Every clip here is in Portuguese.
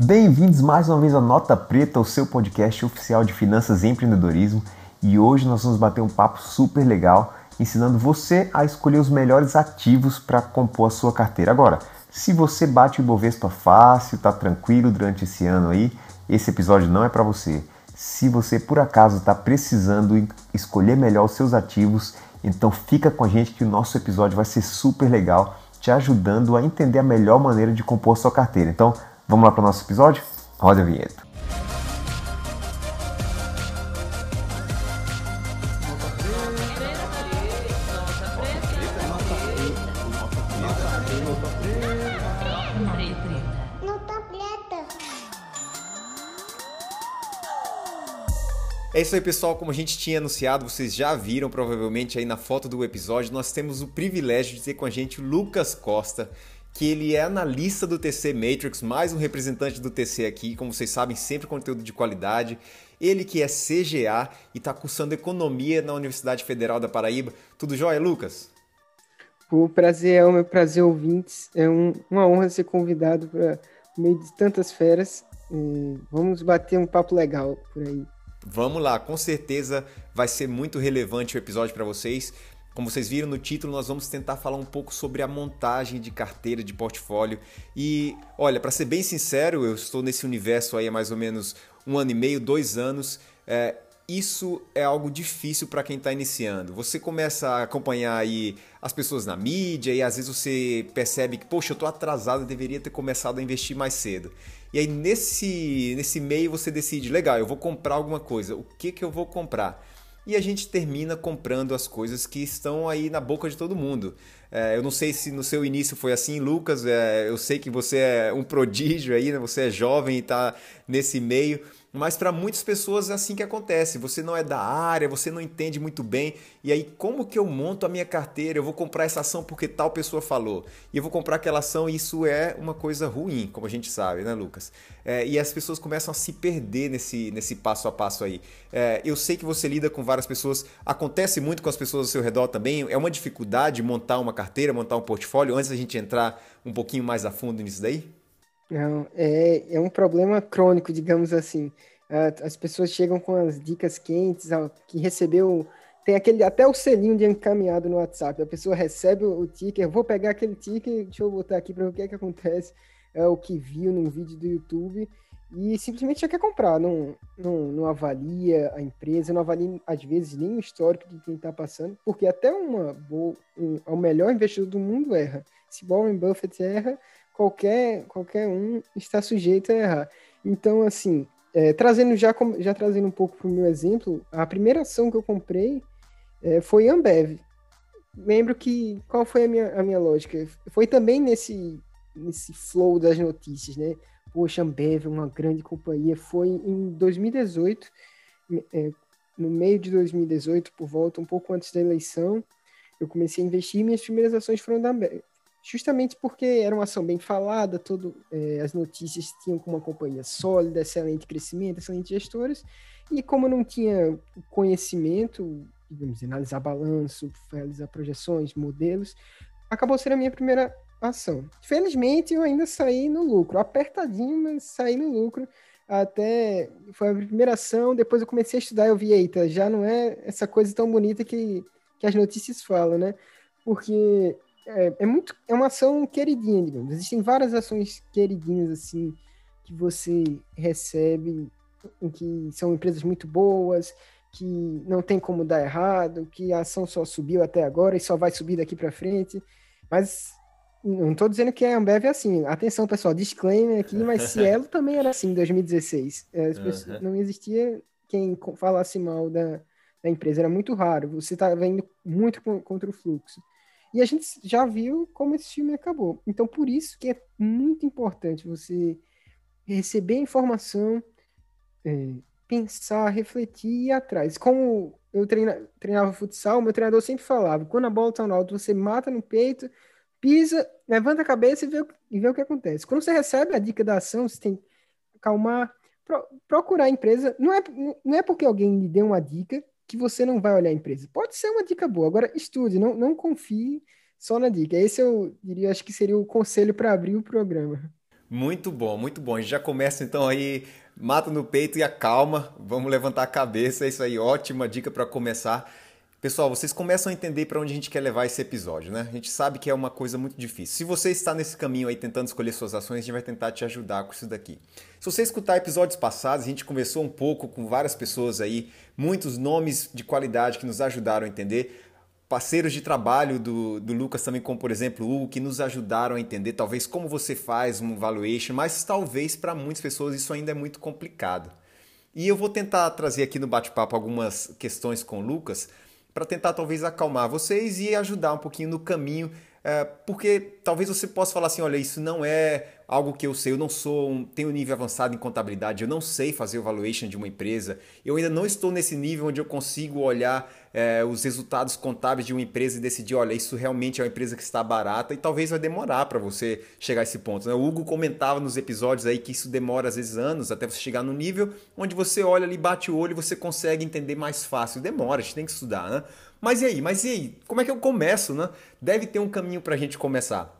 Bem-vindos mais uma vez ao Nota Preta, o seu podcast oficial de finanças e empreendedorismo. E hoje nós vamos bater um papo super legal, ensinando você a escolher os melhores ativos para compor a sua carteira. Agora, se você bate o Ibovespa fácil, está tranquilo durante esse ano aí, esse episódio não é para você. Se você por acaso está precisando escolher melhor os seus ativos, então fica com a gente que o nosso episódio vai ser super legal, te ajudando a entender a melhor maneira de compor a sua carteira. Então, vamos lá para o nosso episódio? Roda a vinheta. É isso aí, pessoal. Como a gente tinha anunciado, vocês já viram provavelmente aí na foto do episódio, nós temos o privilégio de ter com a gente o Lucas Costa, que ele é analista do TC Matrix, mais um representante do TC aqui, como vocês sabem, sempre conteúdo de qualidade. Ele que é CGA e está cursando economia na Universidade Federal da Paraíba. Tudo jóia, Lucas? O prazer é o meu prazer, ouvintes. É um, uma honra ser convidado para meio de tantas feras. vamos bater um papo legal por aí. Vamos lá, com certeza vai ser muito relevante o episódio para vocês. Como vocês viram no título, nós vamos tentar falar um pouco sobre a montagem de carteira de portfólio. E olha, para ser bem sincero, eu estou nesse universo aí há mais ou menos um ano e meio, dois anos. É, isso é algo difícil para quem está iniciando. Você começa a acompanhar aí as pessoas na mídia e às vezes você percebe que, poxa, eu estou atrasado, eu deveria ter começado a investir mais cedo. E aí nesse, nesse meio você decide, legal, eu vou comprar alguma coisa. O que, que eu vou comprar? E a gente termina comprando as coisas que estão aí na boca de todo mundo. É, eu não sei se no seu início foi assim, Lucas. É, eu sei que você é um prodígio aí, né? Você é jovem e está nesse meio. Mas para muitas pessoas é assim que acontece. Você não é da área, você não entende muito bem. E aí, como que eu monto a minha carteira? Eu vou comprar essa ação porque tal pessoa falou. E eu vou comprar aquela ação e isso é uma coisa ruim, como a gente sabe, né, Lucas? É, e as pessoas começam a se perder nesse, nesse passo a passo aí. É, eu sei que você lida com várias pessoas. Acontece muito com as pessoas ao seu redor também. É uma dificuldade montar uma carteira, montar um portfólio, antes da gente entrar um pouquinho mais a fundo nisso daí? Não, é, é um problema crônico, digamos assim. As pessoas chegam com as dicas quentes, que recebeu. Tem aquele até o selinho de encaminhado no WhatsApp. A pessoa recebe o ticker, vou pegar aquele ticker, deixa eu botar aqui para ver o que é que acontece. É o que viu num vídeo do YouTube e simplesmente já quer comprar, não, não, não avalia a empresa, não avalia, às vezes, nem o histórico de quem está passando, porque até uma boa, um, o melhor investidor do mundo erra. Se Warren Buffett erra, qualquer, qualquer um está sujeito a errar. Então, assim, é, trazendo já, já trazendo um pouco para o meu exemplo, a primeira ação que eu comprei é, foi Ambev. Lembro que qual foi a minha, a minha lógica? Foi também nesse, nesse flow das notícias, né? Poxa, Ambev, uma grande companhia. Foi em 2018, é, no meio de 2018, por volta, um pouco antes da eleição, eu comecei a investir. Minhas primeiras ações foram da Ambev, justamente porque era uma ação bem falada, todo, é, as notícias tinham como uma companhia sólida, excelente crescimento, excelentes gestores, e como não tinha conhecimento, digamos, analisar balanço, realizar projeções, modelos, acabou sendo a minha primeira ação. Felizmente, eu ainda saí no lucro, apertadinho, mas saí no lucro, até foi a primeira ação, depois eu comecei a estudar, eu vi, eita, já não é essa coisa tão bonita que, que as notícias falam, né? Porque é, é, muito é uma ação queridinha, digamos. Existem várias ações queridinhas assim que você recebe, em que são empresas muito boas, que não tem como dar errado, que a ação só subiu até agora e só vai subir daqui para frente. Mas não estou dizendo que a Ambev é assim. Atenção, pessoal, disclaimer aqui, mas Cielo também era assim em 2016. É, pessoas, não existia quem falasse mal da, da empresa, era muito raro. Você estava indo muito contra o fluxo. E a gente já viu como esse filme acabou. Então, por isso que é muito importante você receber informação, é, pensar, refletir e ir atrás. Como eu treina, treinava futsal, meu treinador sempre falava: quando a bola está no alto, você mata no peito, pisa, levanta a cabeça e vê, e vê o que acontece. Quando você recebe a dica da ação, você tem que acalmar, pro, procurar a empresa. Não é, não é porque alguém lhe deu uma dica que você não vai olhar a empresa. Pode ser uma dica boa, agora estude, não, não confie só na dica. Esse eu diria, acho que seria o conselho para abrir o programa. Muito bom, muito bom. A gente já começa então aí, mata no peito e acalma. Vamos levantar a cabeça, é isso aí, ótima dica para começar. Pessoal, vocês começam a entender para onde a gente quer levar esse episódio, né? A gente sabe que é uma coisa muito difícil. Se você está nesse caminho aí tentando escolher suas ações, a gente vai tentar te ajudar com isso daqui. Se você escutar episódios passados, a gente conversou um pouco com várias pessoas aí, muitos nomes de qualidade que nos ajudaram a entender. Parceiros de trabalho do, do Lucas também, como por exemplo o Hugo, que nos ajudaram a entender talvez como você faz um valuation, mas talvez para muitas pessoas isso ainda é muito complicado. E eu vou tentar trazer aqui no bate-papo algumas questões com o Lucas para tentar talvez acalmar vocês e ajudar um pouquinho no caminho, porque talvez você possa falar assim, olha, isso não é algo que eu sei, eu não sou, um, tenho nível avançado em contabilidade, eu não sei fazer o valuation de uma empresa, eu ainda não estou nesse nível onde eu consigo olhar é, os resultados contábeis de uma empresa e decidir, olha, isso realmente é uma empresa que está barata e talvez vai demorar para você chegar a esse ponto. Né? O Hugo comentava nos episódios aí que isso demora às vezes anos até você chegar no nível onde você olha ali, bate o olho e você consegue entender mais fácil. Demora, a gente tem que estudar, né? Mas e aí? Mas e aí? Como é que eu começo, né? Deve ter um caminho para a gente começar.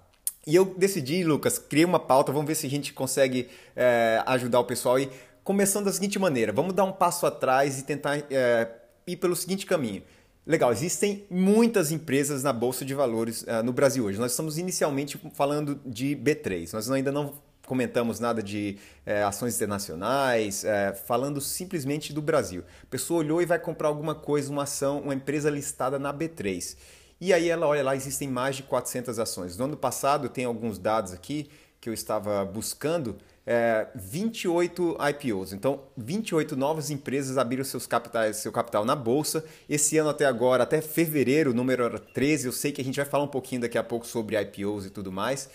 E eu decidi, Lucas, criei uma pauta, vamos ver se a gente consegue é, ajudar o pessoal. E começando da seguinte maneira, vamos dar um passo atrás e tentar é, ir pelo seguinte caminho. Legal, existem muitas empresas na Bolsa de Valores uh, no Brasil hoje. Nós estamos inicialmente falando de B3. Nós ainda não comentamos nada de é, ações internacionais, é, falando simplesmente do Brasil. A pessoa olhou e vai comprar alguma coisa, uma ação, uma empresa listada na B3. E aí ela olha lá, existem mais de 400 ações. No ano passado, tem alguns dados aqui que eu estava buscando, é, 28 IPOs. Então, 28 novas empresas abriram seus capitais, seu capital na bolsa. Esse ano até agora, até fevereiro, o número era 13. Eu sei que a gente vai falar um pouquinho daqui a pouco sobre IPOs e tudo mais.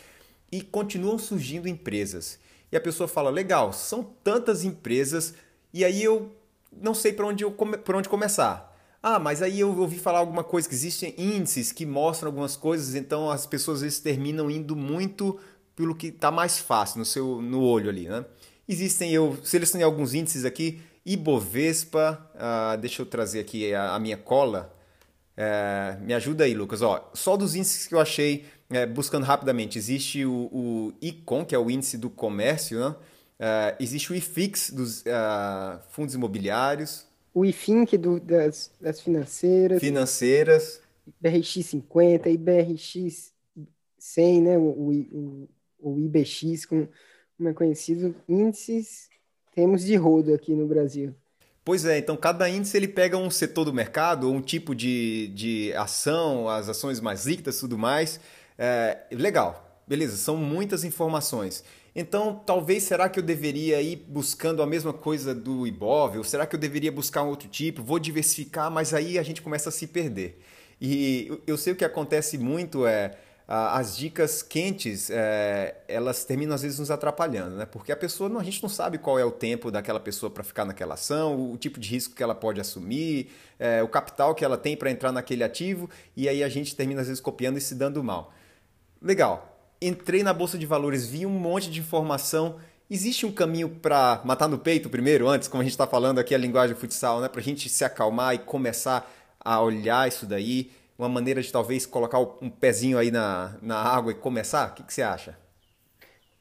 E continuam surgindo empresas. E a pessoa fala: legal, são tantas empresas, e aí eu não sei para onde, eu come, onde começar. Ah, mas aí eu ouvi falar alguma coisa que existem índices que mostram algumas coisas, então as pessoas às vezes terminam indo muito pelo que está mais fácil no seu no olho ali, né? Existem, eu selecionei alguns índices aqui, Ibovespa, ah, deixa eu trazer aqui a, a minha cola, é, me ajuda aí, Lucas. Ó, só dos índices que eu achei, é, buscando rapidamente, existe o, o ICOM, que é o índice do comércio, né? É, existe o IFIX dos uh, fundos imobiliários, o IFINC do, das, das financeiras. Financeiras. BRX 50, IBRX 100, né? O, o, o IBX, como, é conhecido, índices temos de rodo aqui no Brasil. Pois é, então cada índice ele pega um setor do mercado, um tipo de, de ação, as ações mais líquidas e tudo mais. É, legal, beleza, são muitas informações. Então, talvez será que eu deveria ir buscando a mesma coisa do Ibov? Ou será que eu deveria buscar um outro tipo? Vou diversificar, mas aí a gente começa a se perder. E eu sei o que acontece muito é as dicas quentes é, elas terminam às vezes nos atrapalhando, né? Porque a pessoa não, a gente não sabe qual é o tempo daquela pessoa para ficar naquela ação, o tipo de risco que ela pode assumir, é, o capital que ela tem para entrar naquele ativo e aí a gente termina às vezes copiando e se dando mal. Legal entrei na bolsa de valores, vi um monte de informação. Existe um caminho para matar no peito primeiro, antes, como a gente está falando aqui a linguagem futsal, né? Para a gente se acalmar e começar a olhar isso daí, uma maneira de talvez colocar um pezinho aí na, na água e começar? O que, que você acha?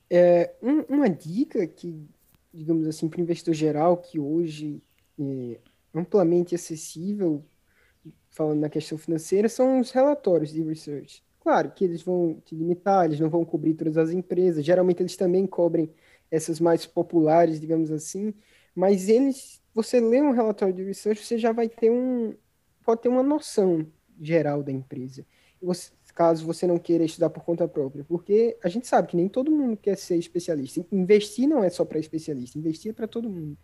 É, um, uma dica que, digamos assim, para o investidor geral, que hoje é amplamente acessível, falando na questão financeira, são os relatórios de research. Claro que eles vão te limitar, eles não vão cobrir todas as empresas. Geralmente eles também cobrem essas mais populares, digamos assim. Mas eles, você lê um relatório de research, você já vai ter um, pode ter uma noção geral da empresa. Você, caso você não queira estudar por conta própria, porque a gente sabe que nem todo mundo quer ser especialista. Investir não é só para especialista, investir é para todo mundo.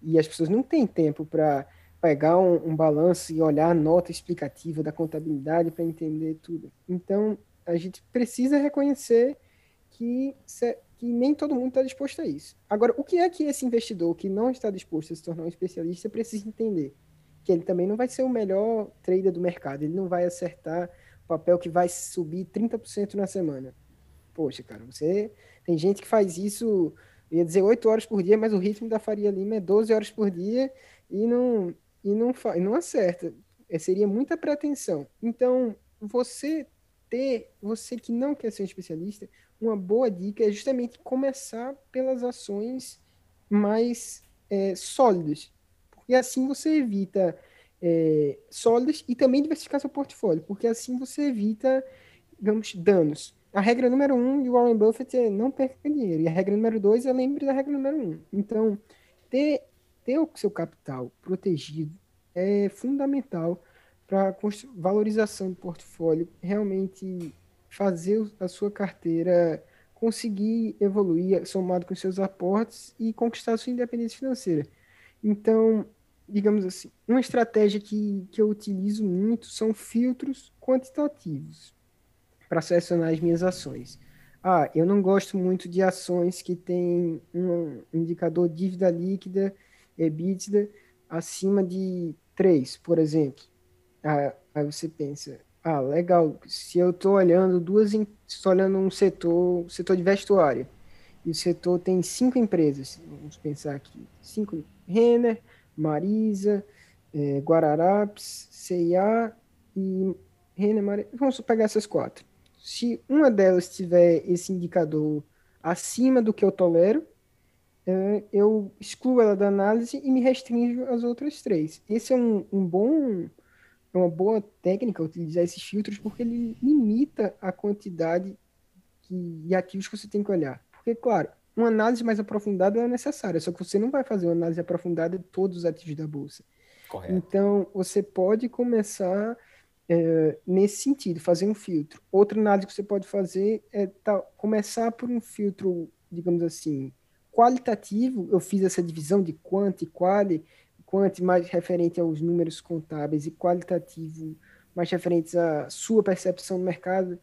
E as pessoas não têm tempo para pegar um, um balanço e olhar a nota explicativa da contabilidade para entender tudo. Então, a gente precisa reconhecer que, que nem todo mundo está disposto a isso. Agora, o que é que esse investidor que não está disposto a se tornar um especialista precisa entender? Que ele também não vai ser o melhor trader do mercado, ele não vai acertar o papel que vai subir 30% na semana. Poxa, cara, você. Tem gente que faz isso, ia dizer 8 horas por dia, mas o ritmo da Faria Lima é 12 horas por dia e não, e não, e não acerta. É, seria muita pretensão. Então, você ter, você que não quer ser um especialista, uma boa dica é justamente começar pelas ações mais é, sólidas, porque assim você evita é, sólidas e também diversificar seu portfólio, porque assim você evita, digamos, danos. A regra número um de Warren Buffett é não perca dinheiro, e a regra número dois é lembre da regra número um. Então, ter, ter o seu capital protegido é fundamental para valorização do portfólio, realmente fazer a sua carteira conseguir evoluir somado com seus aportes e conquistar a sua independência financeira. Então, digamos assim, uma estratégia que, que eu utilizo muito são filtros quantitativos para selecionar as minhas ações. Ah, eu não gosto muito de ações que têm um indicador dívida líquida, EBITDA, acima de 3, por exemplo. Ah, aí você pensa, ah, legal. Se eu estou olhando duas, estou olhando um setor, setor de vestuário, e o setor tem cinco empresas, vamos pensar aqui, cinco, Renner, Marisa, é, Guararapes, CIA e Renner, Marisa, vamos pegar essas quatro. Se uma delas tiver esse indicador acima do que eu tolero, eu excluo ela da análise e me restringo às outras três. Esse é um, um bom é uma boa técnica utilizar esses filtros porque ele limita a quantidade que, de ativos que você tem que olhar. Porque, claro, uma análise mais aprofundada é necessária, só que você não vai fazer uma análise aprofundada de todos os ativos da bolsa. Correto. Então, você pode começar é, nesse sentido, fazer um filtro. Outra análise que você pode fazer é tá, começar por um filtro, digamos assim, qualitativo. Eu fiz essa divisão de quant e quali, quant mais referente aos números contábeis e qualitativo mais referentes à sua percepção do mercado.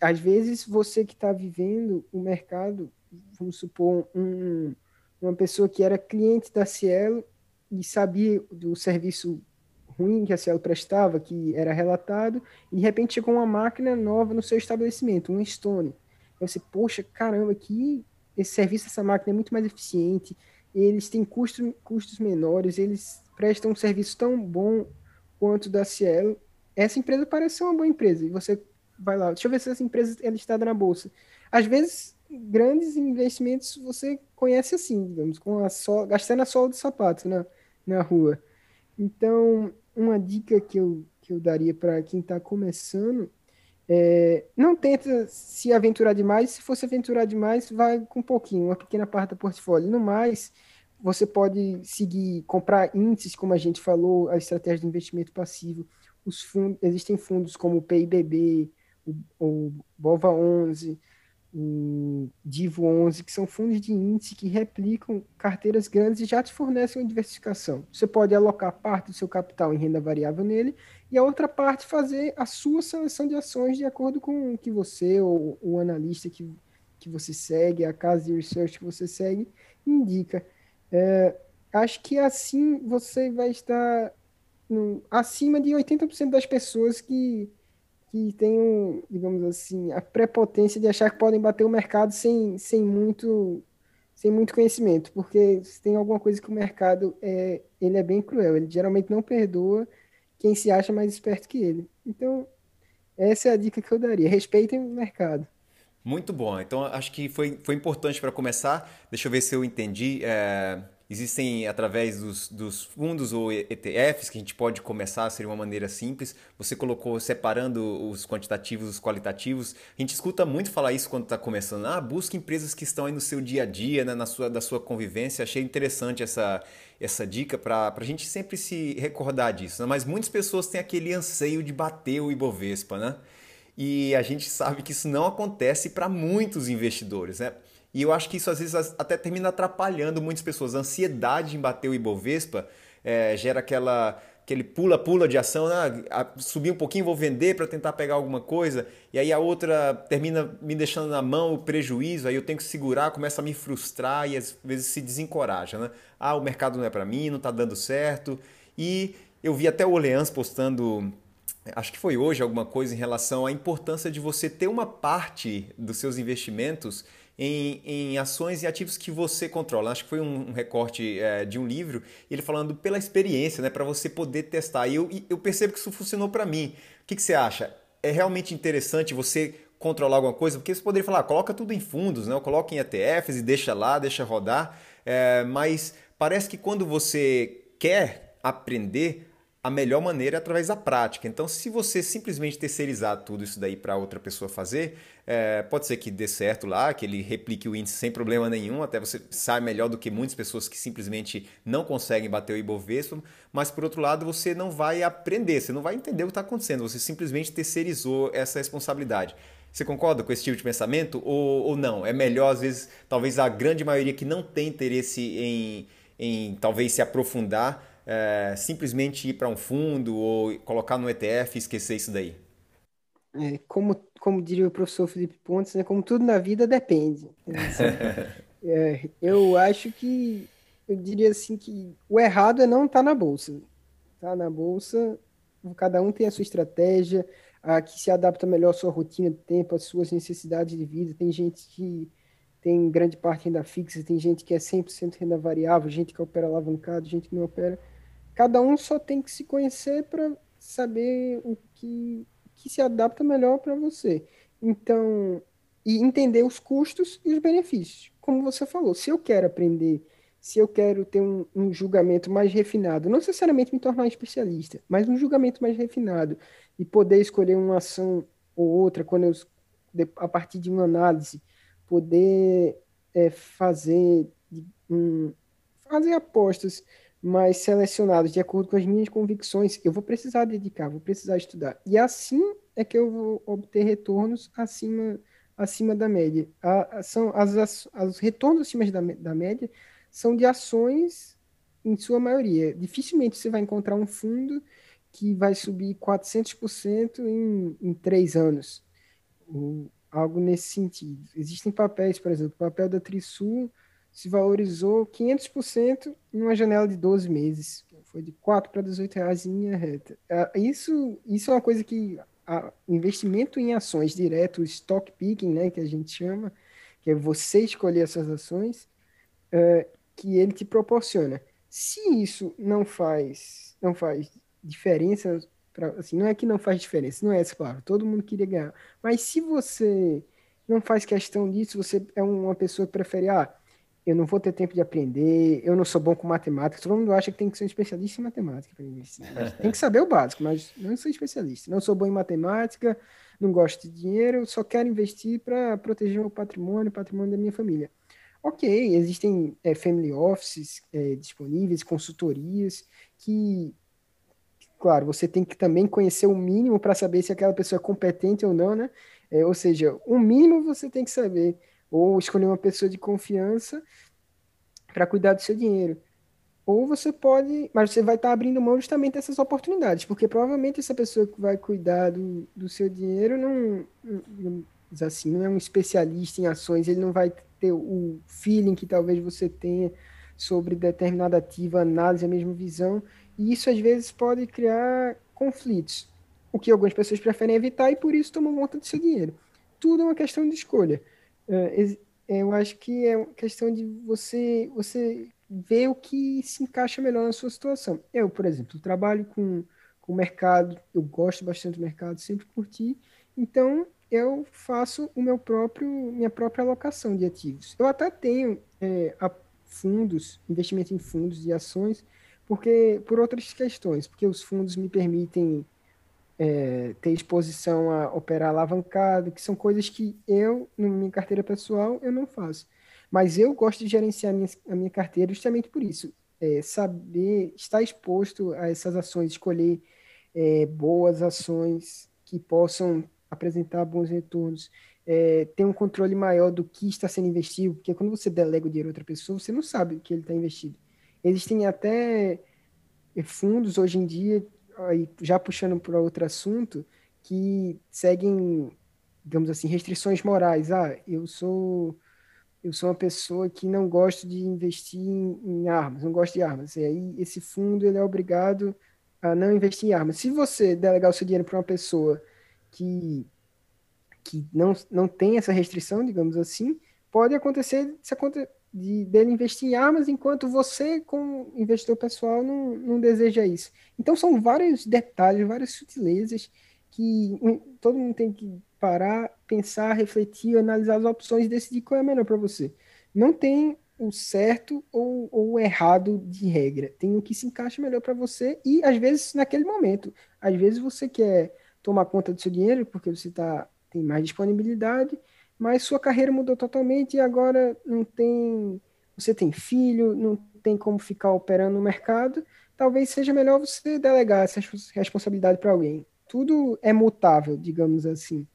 Às vezes, você que está vivendo o mercado, vamos supor, um, uma pessoa que era cliente da Cielo e sabia do serviço ruim que a Cielo prestava, que era relatado, e de repente chegou uma máquina nova no seu estabelecimento, um Stone. Aí você, poxa, caramba, que esse serviço dessa máquina é muito mais eficiente, eles têm custo, custos menores, eles prestam um serviço tão bom quanto da Cielo. Essa empresa parece ser uma boa empresa. E você vai lá, deixa eu ver se essa empresa é listada na bolsa. Às vezes, grandes investimentos você conhece assim, digamos, com a so, gastando a sola do sapato na, na rua. Então, uma dica que eu, que eu daria para quem está começando é, não tenta se aventurar demais, se fosse aventurar demais, vai com um pouquinho, uma pequena parte do portfólio. No mais, você pode seguir, comprar índices, como a gente falou, a estratégia de investimento passivo. Os fundos, existem fundos como o PIBB, o, o BOVA11, em Divo 11, que são fundos de índice que replicam carteiras grandes e já te fornecem uma diversificação. Você pode alocar parte do seu capital em renda variável nele e a outra parte fazer a sua seleção de ações de acordo com o que você ou o analista que, que você segue, a casa de research que você segue, indica. É, acho que assim você vai estar no, acima de 80% das pessoas que que tenham, digamos assim, a prepotência de achar que podem bater o mercado sem, sem muito sem muito conhecimento, porque se tem alguma coisa que o mercado é, ele é bem cruel, ele geralmente não perdoa quem se acha mais esperto que ele. Então, essa é a dica que eu daria, respeitem o mercado. Muito bom, então acho que foi, foi importante para começar, deixa eu ver se eu entendi, é Existem através dos, dos, fundos ou ETFs que a gente pode começar, seria uma maneira simples. Você colocou separando os quantitativos dos qualitativos. A gente escuta muito falar isso quando está começando. Ah, busque empresas que estão aí no seu dia a dia, né, na sua, da sua convivência. Achei interessante essa, essa dica para a gente sempre se recordar disso. Né? Mas muitas pessoas têm aquele anseio de bater o Ibovespa, né? E a gente sabe que isso não acontece para muitos investidores, né? E eu acho que isso às vezes até termina atrapalhando muitas pessoas. A ansiedade em bater o Ibovespa é, gera aquela aquele pula-pula de ação, né? subir um pouquinho, vou vender para tentar pegar alguma coisa, e aí a outra termina me deixando na mão o prejuízo, aí eu tenho que segurar, começa a me frustrar e às vezes se desencoraja, né? Ah, o mercado não é para mim, não está dando certo. E eu vi até o Oleans postando, acho que foi hoje alguma coisa em relação à importância de você ter uma parte dos seus investimentos em, em ações e ativos que você controla. Acho que foi um, recorte é, de um livro, ele falando pela experiência, né, para você poder testar. E eu, eu percebo que isso funcionou para mim. O que, que você acha? É realmente interessante você controlar alguma coisa? Porque você poderia falar, ah, coloca tudo em fundos, né? coloca em ETFs e deixa lá, deixa rodar. É, mas parece que quando você quer aprender, a melhor maneira é através da prática. Então, se você simplesmente terceirizar tudo isso daí para outra pessoa fazer, é, pode ser que dê certo lá, que ele replique o índice sem problema nenhum, até você sai melhor do que muitas pessoas que simplesmente não conseguem bater o Ibovespa, mas por outro lado, você não vai aprender, você não vai entender o que está acontecendo, você simplesmente terceirizou essa responsabilidade. Você concorda com esse tipo de pensamento ou, ou não? É melhor, às vezes, talvez a grande maioria que não tem interesse em, em talvez se aprofundar, é, simplesmente ir para um fundo ou colocar no ETF e esquecer isso daí? É, como, como diria o professor Felipe Pontes, né, como tudo na vida depende. é, eu acho que, eu diria assim que o errado é não estar tá na bolsa. Tá na bolsa, cada um tem a sua estratégia, a que se adapta melhor à sua rotina de tempo, às suas necessidades de vida. Tem gente que tem grande parte renda fixa, tem gente que é 100% renda variável, gente que opera alavancado, gente que não opera. Cada um só tem que se conhecer para saber o que, que se adapta melhor para você. Então, e entender os custos e os benefícios. Como você falou, se eu quero aprender, se eu quero ter um, um julgamento mais refinado, não necessariamente me tornar especialista, mas um julgamento mais refinado e poder escolher uma ação ou outra quando eu a partir de uma análise poder é, fazer um, fazer apostas mais selecionadas de acordo com as minhas convicções, eu vou precisar dedicar, vou precisar estudar. E assim é que eu vou obter retornos acima, acima da média. A, são as, as, os retornos acima da, da média são de ações em sua maioria. Dificilmente você vai encontrar um fundo que vai subir 400% em, em três anos. Ou algo nesse sentido. Existem papéis, por exemplo, o papel da Trisul se valorizou 500% em uma janela de 12 meses. Foi de 4 para 18 reais em linha reta. É, isso, isso é uma coisa que a, investimento em ações direto, stock picking, né, que a gente chama, que é você escolher essas ações, é, que ele te proporciona. Se isso não faz, não faz diferença, pra, assim, não é que não faz diferença, não é essa claro, todo mundo queria ganhar. Mas se você não faz questão disso, você é uma pessoa que prefere, ah, eu não vou ter tempo de aprender, eu não sou bom com matemática. Todo mundo acha que tem que ser um especialista em matemática para investir. Tem que saber o básico, mas não sou especialista. Não sou bom em matemática, não gosto de dinheiro, só quero investir para proteger o meu patrimônio, o patrimônio da minha família. Ok, existem é, family offices é, disponíveis, consultorias, que, claro, você tem que também conhecer o mínimo para saber se aquela pessoa é competente ou não, né? É, ou seja, o mínimo você tem que saber ou escolher uma pessoa de confiança para cuidar do seu dinheiro. Ou você pode, mas você vai estar tá abrindo mão justamente dessas oportunidades, porque provavelmente essa pessoa que vai cuidar do, do seu dinheiro não, não, assim, não é um especialista em ações, ele não vai ter o feeling que talvez você tenha sobre determinada ativa, análise, a mesma visão, e isso às vezes pode criar conflitos, o que algumas pessoas preferem evitar e por isso tomam conta do seu dinheiro. Tudo é uma questão de escolha. É, eu acho que é questão de você, você ver o que se encaixa melhor na sua situação. Eu, por exemplo, trabalho com, com o mercado, eu gosto bastante do mercado, sempre curti, então eu faço o meu próprio, minha própria alocação de ativos. Eu até tenho é, fundos, investimento em fundos e ações, porque por outras questões, porque os fundos me permitem é, ter exposição a operar alavancado, que são coisas que eu, na minha carteira pessoal, eu não faço. Mas eu gosto de gerenciar a minha, a minha carteira justamente por isso. É, saber, estar exposto a essas ações, escolher é, boas ações que possam apresentar bons retornos, é, ter um controle maior do que está sendo investido, porque quando você delega o dinheiro a outra pessoa, você não sabe o que ele está investido. Existem até fundos hoje em dia aí, já puxando para outro assunto, que seguem, digamos assim, restrições morais. Ah, eu sou eu sou uma pessoa que não gosto de investir em, em, armas, não gosto de armas. E aí esse fundo ele é obrigado a não investir em armas. Se você delegar o seu dinheiro para uma pessoa que que não, não tem essa restrição, digamos assim, pode acontecer se acontecer de dele investir em armas enquanto você, como investidor pessoal, não, não deseja isso. Então são vários detalhes, várias sutilezas que todo mundo tem que parar, pensar, refletir, analisar as opções e decidir qual é a melhor para você. Não tem o certo ou, o errado de regra. Tem o que se encaixa melhor para você e, às vezes, naquele momento. Às vezes você quer tomar conta do seu dinheiro porque você tá, tem mais disponibilidade, mas sua carreira mudou totalmente e agora não tem. Você tem filho, não tem como ficar operando no mercado. Talvez seja melhor você delegar essa responsabilidade para alguém. Tudo é mutável, digamos assim.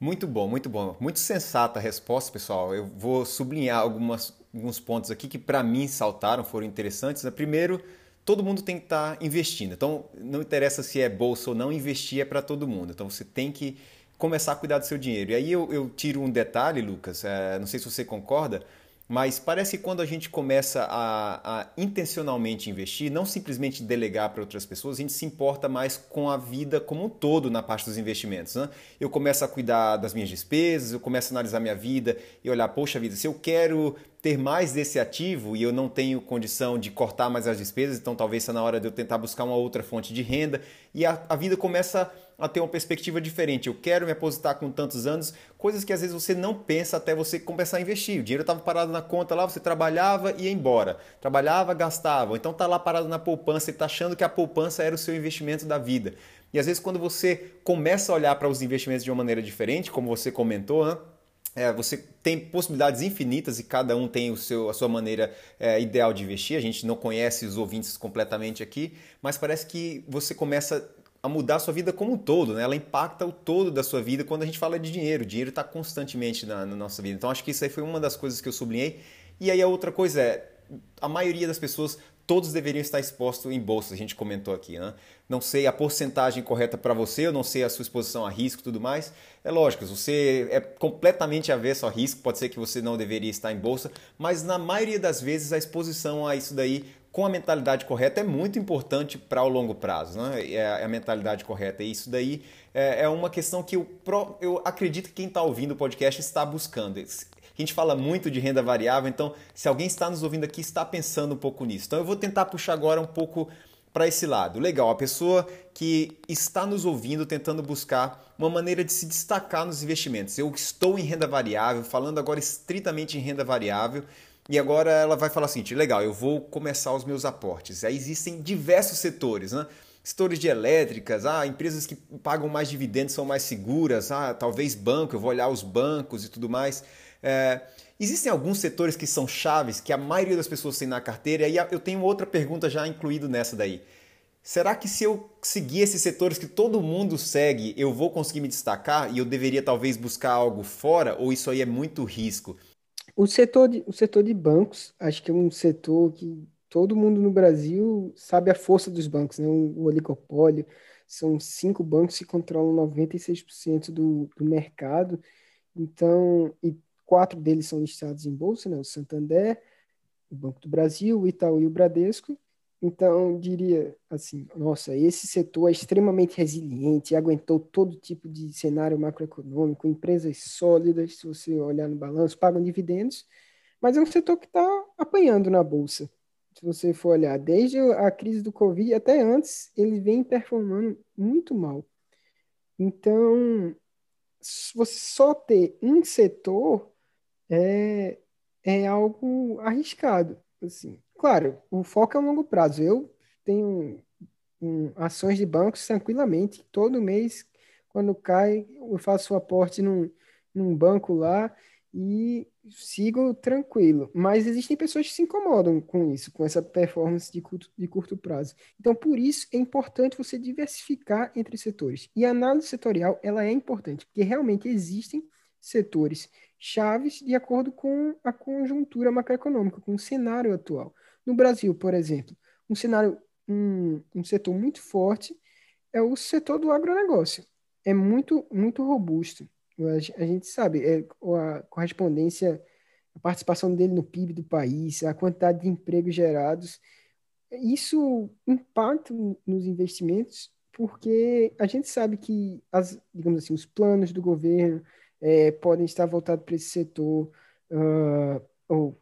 Muito bom, muito bom. Muito sensata a resposta, pessoal. Eu vou sublinhar algumas, alguns pontos aqui que para mim saltaram, foram interessantes. Primeiro, todo mundo tem que estar tá investindo. Então, não interessa se é bolsa ou não, investir é para todo mundo. Então, você tem que começar a cuidar do seu dinheiro. E aí eu, eu tiro um detalhe, Lucas, é, não sei se você concorda, mas parece que quando a gente começa a, a, intencionalmente investir, não simplesmente delegar para outras pessoas, a gente se importa mais com a vida como um todo na parte dos investimentos. Né? Eu começo a cuidar das minhas despesas, eu começo a analisar minha vida e olhar, poxa vida, se eu quero ter mais desse ativo e eu não tenho condição de cortar mais as despesas, então talvez seja na hora de eu tentar buscar uma outra fonte de renda e a, a vida começa a ter uma perspectiva diferente. Eu quero me aposentar com tantos anos, coisas que às vezes você não pensa até você começar a investir. O dinheiro estava parado na conta lá, você trabalhava e ia embora. Trabalhava, gastava. Então está lá parado na poupança e está achando que a poupança era o seu investimento da vida. E às vezes quando você começa a olhar para os investimentos de uma maneira diferente, como você comentou, né? É, você tem possibilidades infinitas e cada um tem o seu, a sua maneira é, ideal de investir. A gente não conhece os ouvintes completamente aqui, mas parece que você começa a mudar a sua vida como um todo, né? Ela impacta o todo da sua vida quando a gente fala de dinheiro. O dinheiro está constantemente na, na, nossa vida. Então acho que isso aí foi uma das coisas que eu sublinhei. E aí a outra coisa é, a maioria das pessoas, todos deveriam estar expostos em bolsa, a gente comentou aqui, né? Não sei a porcentagem correta para você, eu não sei a sua exposição a risco e tudo mais. É lógico, você é completamente avesso a risco, pode ser que você não deveria estar em bolsa, mas na maioria das vezes a exposição a isso daí com a mentalidade correta é muito importante para o longo prazo, né? É a mentalidade correta. E isso daí é, é uma questão que eu, eu acredito que quem está ouvindo o podcast está buscando. A gente fala muito de renda variável, então se alguém está nos ouvindo aqui está pensando um pouco nisso. Então eu vou tentar puxar agora um pouco para esse lado. Legal, a pessoa que está nos ouvindo tentando buscar uma maneira de se destacar nos investimentos. Eu estou em renda variável, falando agora estritamente em renda variável, e agora ela vai falar assim: legal, eu vou começar os meus aportes. Aí existem diversos setores, né? Setores de elétricas, ah, empresas que pagam mais dividendos são mais seguras, ah, talvez banco, eu vou olhar os bancos e tudo mais. É, existem alguns setores que são chaves, que a maioria das pessoas tem na carteira, e eu tenho outra pergunta já incluído nessa daí. Será que se eu seguir esses setores que todo mundo segue, eu vou conseguir me destacar e eu deveria talvez buscar algo fora, ou isso aí é muito risco? O setor de, o setor de bancos, acho que é um setor que todo mundo no Brasil sabe a força dos bancos, né? O, oligopólio, são cinco bancos que controlam 96% do, do mercado, então, e quatro deles são listados em bolsa, né? O Santander, o Banco do Brasil, o Itaú e o Bradesco, então, diria assim, nossa, esse setor é extremamente resiliente, aguentou todo tipo de cenário macroeconômico, empresas sólidas, se você olhar no balanço, pagam dividendos, mas é um setor que está apanhando na bolsa. Se você for olhar, desde a crise do Covid até antes, ele vem performando muito mal. Então, você só ter um setor é, é algo arriscado. Assim. Claro, o foco é o longo prazo. Eu tenho um, ações de bancos tranquilamente. Todo mês, quando cai, eu faço o aporte num, num banco lá e sigo tranquilo. Mas existem pessoas que se incomodam com isso, com essa performance de curto, de curto prazo. Então, por isso, é importante você diversificar entre setores. E a análise setorial, ela é importante, porque realmente existem setores chaves de acordo com a conjuntura macroeconômica, com o cenário atual. No Brasil, por exemplo, um cenário, um, um setor muito forte é o setor do agronegócio. É muito, muito robusto. A gente sabe, é, a correspondência, a participação dele no PIB do país, a quantidade de empregos gerados, isso impacta nos investimentos porque a gente sabe que, as, digamos assim, os planos do governo é, podem estar voltados para esse setor, uh, ou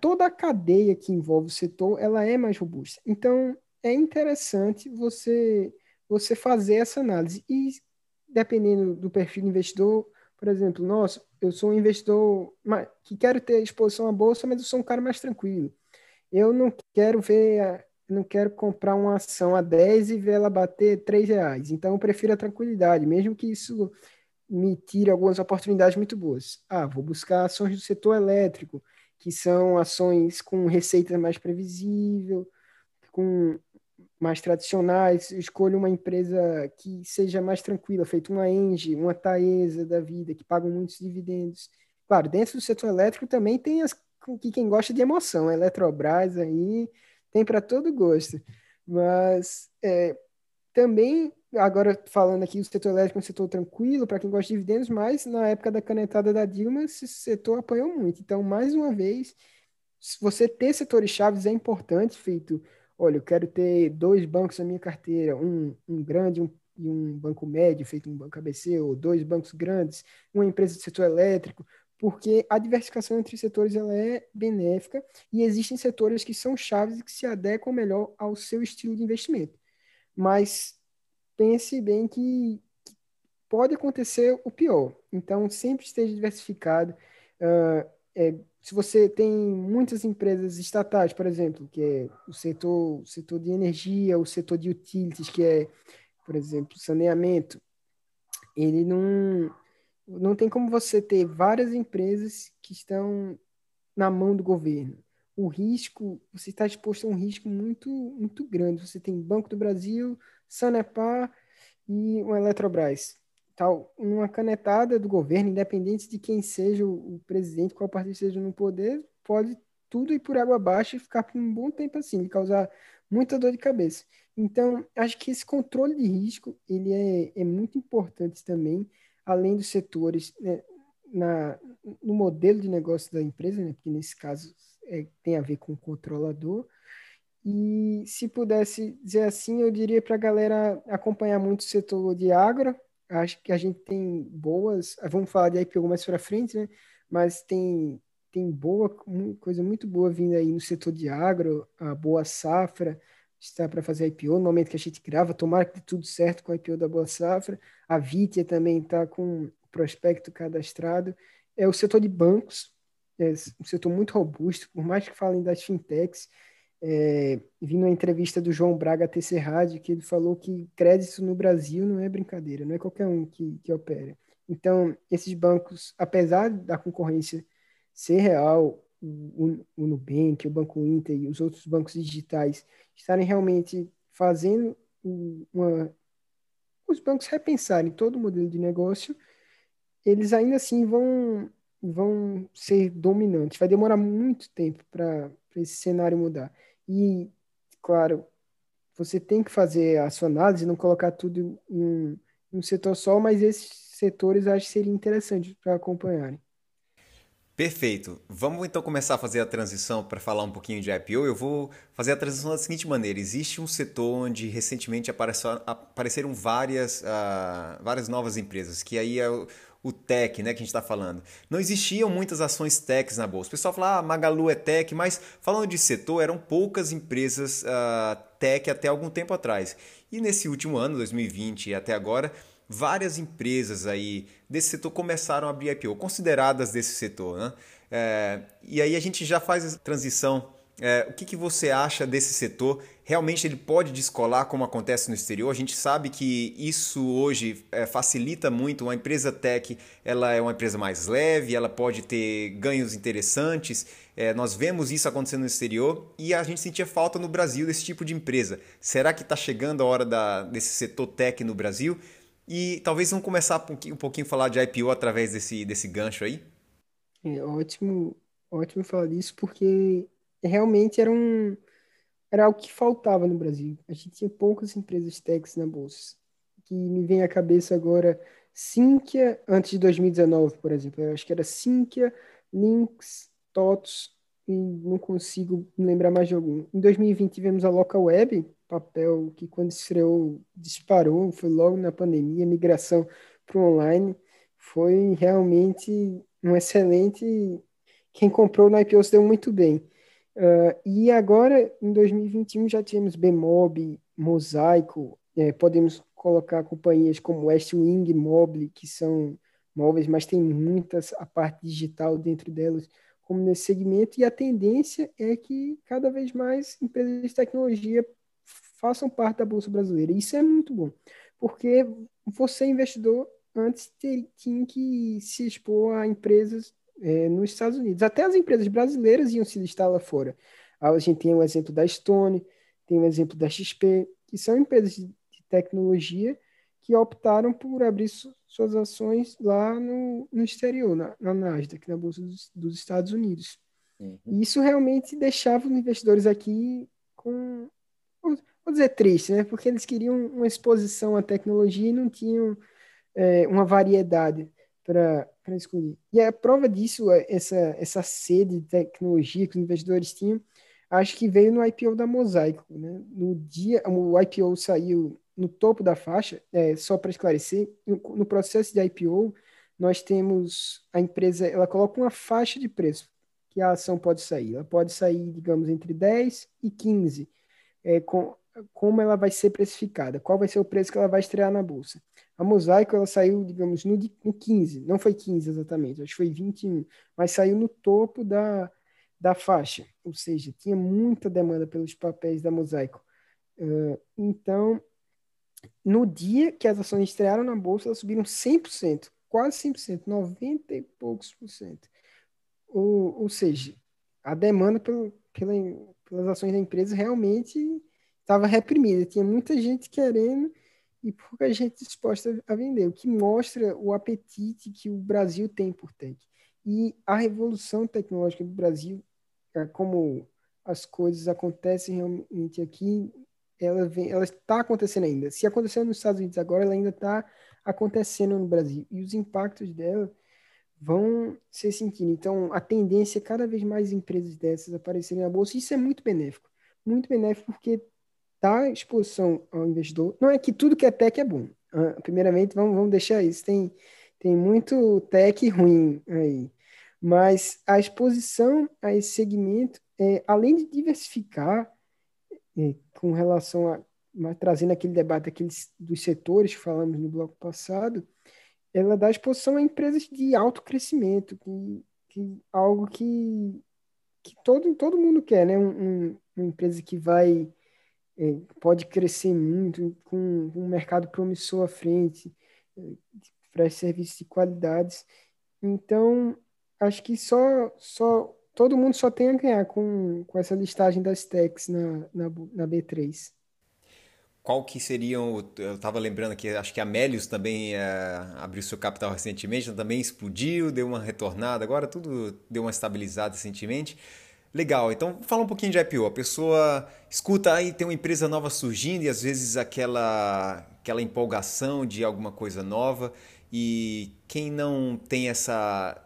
toda a cadeia que envolve o setor, ela é mais robusta. Então, é interessante você você fazer essa análise e dependendo do perfil do investidor, por exemplo, nossa, eu sou um investidor que quero ter exposição à bolsa, mas eu sou um cara mais tranquilo. Eu não quero ver, não quero comprar uma ação a 10 e ver ela bater 3 reais. Então, eu prefiro a tranquilidade, mesmo que isso me tire algumas oportunidades muito boas. Ah, vou buscar ações do setor elétrico, que são ações com receita mais previsível, com mais tradicionais, escolho uma empresa que seja mais tranquila, feito uma Engie, uma Taesa da vida, que pagam muitos dividendos. Claro, dentro do setor elétrico também tem as que quem gosta de emoção, a Eletrobras aí tem para todo gosto. Mas é, também, agora falando aqui, o setor elétrico é um setor tranquilo para quem gosta de dividendos, mas na época da canetada da Dilma, esse setor apanhou muito. Então, mais uma vez, você ter setores chaves é importante, feito olha, eu quero ter dois bancos na minha carteira, um, um grande um, e um banco médio, feito um banco ABC, ou dois bancos grandes, uma empresa de setor elétrico, porque a diversificação entre setores ela é benéfica e existem setores que são chaves e que se adequam melhor ao seu estilo de investimento. Mas pense bem que pode acontecer o pior. Então, sempre esteja diversificado. Uh, é, se você tem muitas empresas estatais, por exemplo, que é o setor, o setor de energia, o setor de utilities, que é, por exemplo, saneamento, ele não, não tem como você ter várias empresas que estão na mão do governo. O risco, você está exposto a um risco muito, muito grande. Você tem Banco do Brasil, Sanepar e o Eletrobras tal, uma canetada do governo, independente de quem seja o, presidente, qual partido esteja no poder, pode tudo ir por água abaixo e ficar por um bom tempo assim, causar muita dor de cabeça. Então, acho que esse controle de risco, ele é, é muito importante também, além dos setores, né, na, no modelo de negócio da empresa, né, porque nesse caso é, tem a ver com o controlador, e se pudesse dizer assim, eu diria para a galera acompanhar muito o setor de agro, acho que a gente tem boas, vamos falar de IPO mais para frente, né? Mas tem tem boa coisa muito boa vindo aí no setor de agro, a boa safra está para fazer IPO no momento que a gente grava, tomara que dê tudo certo com a IPO da boa safra. A Vitia também está com prospecto cadastrado. É o setor de bancos, é um setor muito robusto, por mais que falem das fintechs, é, vi numa entrevista do João Braga Rádio que ele falou que crédito no Brasil não é brincadeira, não é qualquer um que, que opera. Então, esses bancos, apesar da concorrência ser real, o, o Nubank, o Banco Inter e os outros bancos digitais estarem realmente fazendo uma, os bancos repensarem todo o modelo de negócio, eles ainda assim vão, vão ser dominantes. Vai demorar muito tempo para esse cenário mudar. E, claro, você tem que fazer a sua análise, não colocar tudo em um, em um setor só, mas esses setores acho que seria interessante para acompanharem. Perfeito. Vamos então começar a fazer a transição para falar um pouquinho de IPO. Eu vou fazer a transição da seguinte maneira: existe um setor onde recentemente apareceram várias, uh, várias novas empresas, que aí é o, o tech, né, que a gente está falando. Não existiam muitas ações techs na bolsa. O pessoal fala, ah, Magalu é tech, mas falando de setor, eram poucas empresas uh, tech até algum tempo atrás. E nesse último ano, 2020 e até agora, várias empresas aí desse setor começaram a abrir IPO, consideradas desse setor. Né? É, e aí a gente já faz a transição é, o que, que você acha desse setor? Realmente ele pode descolar como acontece no exterior? A gente sabe que isso hoje é, facilita muito. Uma empresa tech ela é uma empresa mais leve, ela pode ter ganhos interessantes. É, nós vemos isso acontecendo no exterior e a gente sentia falta no Brasil desse tipo de empresa. Será que está chegando a hora da, desse setor tech no Brasil? E talvez vamos começar um pouquinho, a falar de IPO através desse, desse gancho aí. É ótimo, ótimo falar disso, porque realmente era um era algo que faltava no Brasil. A gente tinha poucas empresas techs na bolsa. Que me vem à cabeça agora Sinqia antes de 2019, por exemplo. Eu acho que era Sinqia, Lynx, TOTS e não consigo me lembrar mais de algum. Em 2020 tivemos a Local Web, papel que quando estreou disparou, foi logo na pandemia, migração para o online. Foi realmente um excelente. Quem comprou no IPO se deu muito bem. Uh, e agora, em 2021, já tínhamos Bemob, Mosaico, é, podemos colocar companhias como Westwing, Mobile, que são móveis, mas tem muitas a parte digital dentro delas, como nesse segmento, e a tendência é que cada vez mais empresas de tecnologia façam parte da Bolsa Brasileira. Isso é muito bom, porque você, investidor, antes tinha que se expor a empresas é, nos Estados Unidos. Até as empresas brasileiras iam se listar lá fora. A gente tem o exemplo da Stone, tem o exemplo da XP, que são empresas de, tecnologia que optaram por abrir su, suas ações lá no, no exterior, na, na Nasdaq, na Bolsa dos, dos Estados Unidos. Uhum. E isso realmente deixava os investidores aqui com, vou dizer, triste, né? Porque eles queriam uma exposição à tecnologia e não tinham é, uma variedade para escolher. E a prova disso, é essa, essa sede de tecnologia que os investidores tinham, acho que veio no IPO da Mosaico. Né? No dia, o IPO saiu no topo da faixa, é, só para esclarecer, no, no, processo de IPO, nós temos a empresa, ela coloca uma faixa de preço que a ação pode sair. Ela pode sair, digamos, entre 10 e 15, é, com, como ela vai ser precificada, qual vai ser o preço que ela vai estrear na bolsa. A Mosaico, ela saiu, digamos, no, no 15, não foi 15 exatamente, acho que foi 21, mas saiu no topo da, da faixa, ou seja, tinha muita demanda pelos papéis da Mosaico. Uh, então, no dia que as ações estrearam na bolsa, elas subiram 100%, quase 100%, 90 e poucos por cento. Ou, ou seja, a demanda pelo, pela, pelas ações da empresa realmente estava reprimida. Tinha muita gente querendo e pouca gente disposta a vender, o que mostra o apetite que o Brasil tem por tech. E a revolução tecnológica do Brasil, é, como as coisas acontecem realmente aqui, ela vem, ela está acontecendo ainda. Se aconteceu nos Estados Unidos agora, ela ainda está acontecendo no Brasil. E os impactos dela vão ser sentidos. Então, a tendência é cada vez mais empresas dessas aparecerem na bolsa. Isso é muito benéfico. Muito benéfico porque dá exposição ao investidor. Não é que tudo que é tech é bom. Uh, primeiramente, vamos, vamos deixar isso. Tem, tem muito tech ruim aí. Mas a exposição a esse segmento, é, além de diversificar, é, com relação a trazendo aquele debate aqueles dos setores que falamos no bloco passado, ela dá exposição a empresas de alto crescimento, que, que algo que, que todo, todo mundo quer, né? Um, um, uma empresa que vai pode crescer muito, com, um mercado promissor à frente, é, oferece serviços de qualidades. Então, acho que só, só todo mundo só tem a ganhar com, com essa listagem das techs na, na, na B3 qual que seriam, eu estava lembrando que acho que a Melius também é, abriu seu capital recentemente, também explodiu, deu uma retornada, agora tudo deu uma estabilizada recentemente. Legal, então fala um pouquinho de IPO. A pessoa escuta aí, tem uma empresa nova surgindo e às vezes aquela, aquela empolgação de alguma coisa nova. E quem não tem essa,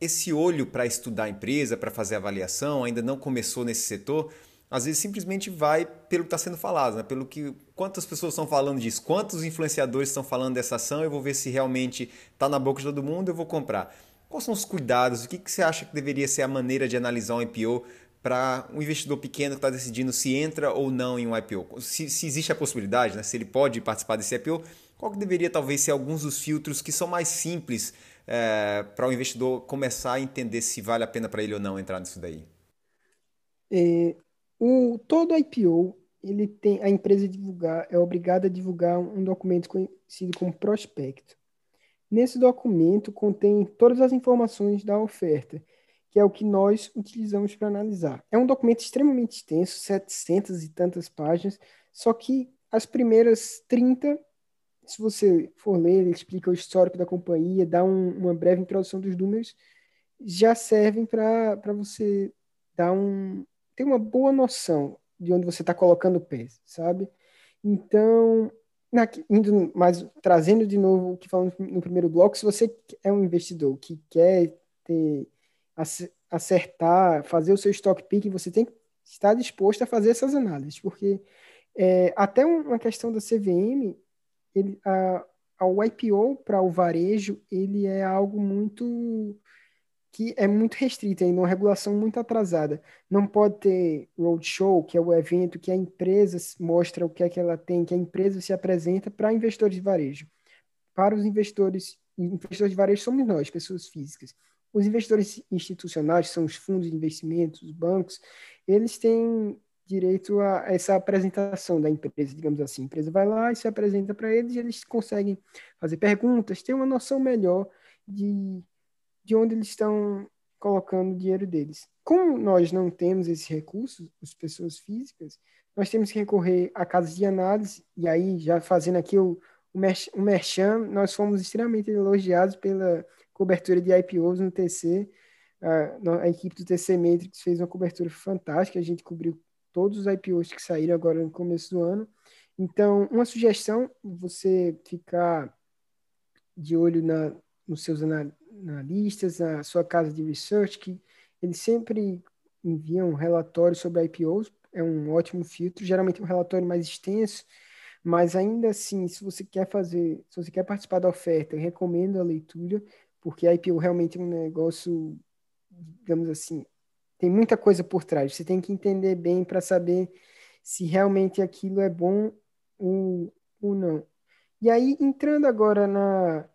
esse olho para estudar a empresa, para fazer avaliação, ainda não começou nesse setor, às vezes simplesmente vai pelo que está sendo falado, né? pelo que quantas pessoas estão falando disso, quantos influenciadores estão falando dessa ação, eu vou ver se realmente está na boca de todo mundo, eu vou comprar. Quais são os cuidados? O que, que você acha que deveria ser a maneira de analisar um IPO para um investidor pequeno que está decidindo se entra ou não em um IPO? Se, se, existe a possibilidade, né? se ele pode participar desse IPO, qual que deveria talvez ser alguns dos filtros que são mais simples é, para o investidor começar a entender se vale a pena para ele ou não entrar nisso daí? É, o, todo IPO, ele tem a empresa divulgar, é obrigada a divulgar um documento conhecido como prospecto. Nesse documento contém todas as informações da oferta, que é o que nós utilizamos para analisar. É um documento extremamente extenso, 700 e tantas páginas, só que as primeiras 30, se você for ler, ele explica o histórico da companhia, dá um, uma breve introdução dos números, já servem para você dar um, ter uma boa noção de onde você está colocando o pé, sabe? Então, na, indo mais trazendo de novo o que falamos no primeiro bloco, se você é um investidor que quer ter, acertar, fazer o seu stock pick, você tem que estar disposto a fazer essas análises, porque é, até uma questão da CVM, ele, a, a, IPO para o varejo, ele é algo muito que é muito restrita ainda, uma regulação muito atrasada. Não pode ter roadshow, que é o evento que a empresa mostra o que é que ela tem, que a empresa se apresenta para investidores de varejo. Para os investidores, investidores de varejo somos nós, pessoas físicas. Os investidores institucionais, são os fundos de investimentos, os bancos, eles têm direito a essa apresentação da empresa, digamos assim. A empresa vai lá e se apresenta para eles e eles conseguem fazer perguntas, ter uma noção melhor de de onde eles estão colocando o dinheiro deles. Como nós não temos esses recursos, as pessoas físicas, nós temos que recorrer a casas de análise, e aí, já fazendo aqui o, o, merchan, nós fomos extremamente elogiados pela cobertura de IPOs no TC. A, a equipe do TC Matrix fez uma cobertura fantástica, a gente cobriu todos os IPOs que saíram agora no começo do ano. Então, uma sugestão, você ficar de olho na, nos seus analistas, a sua casa de research, que eles sempre enviam relatórios sobre IPOs, é um ótimo filtro, geralmente é um relatório mais extenso, mas ainda assim, se você quer fazer, se você quer participar da oferta, eu recomendo a leitura, porque a IPO realmente é um negócio, digamos assim, tem muita coisa por trás. Você tem que entender bem para saber se realmente aquilo é bom ou, ou não. E aí, entrando agora na,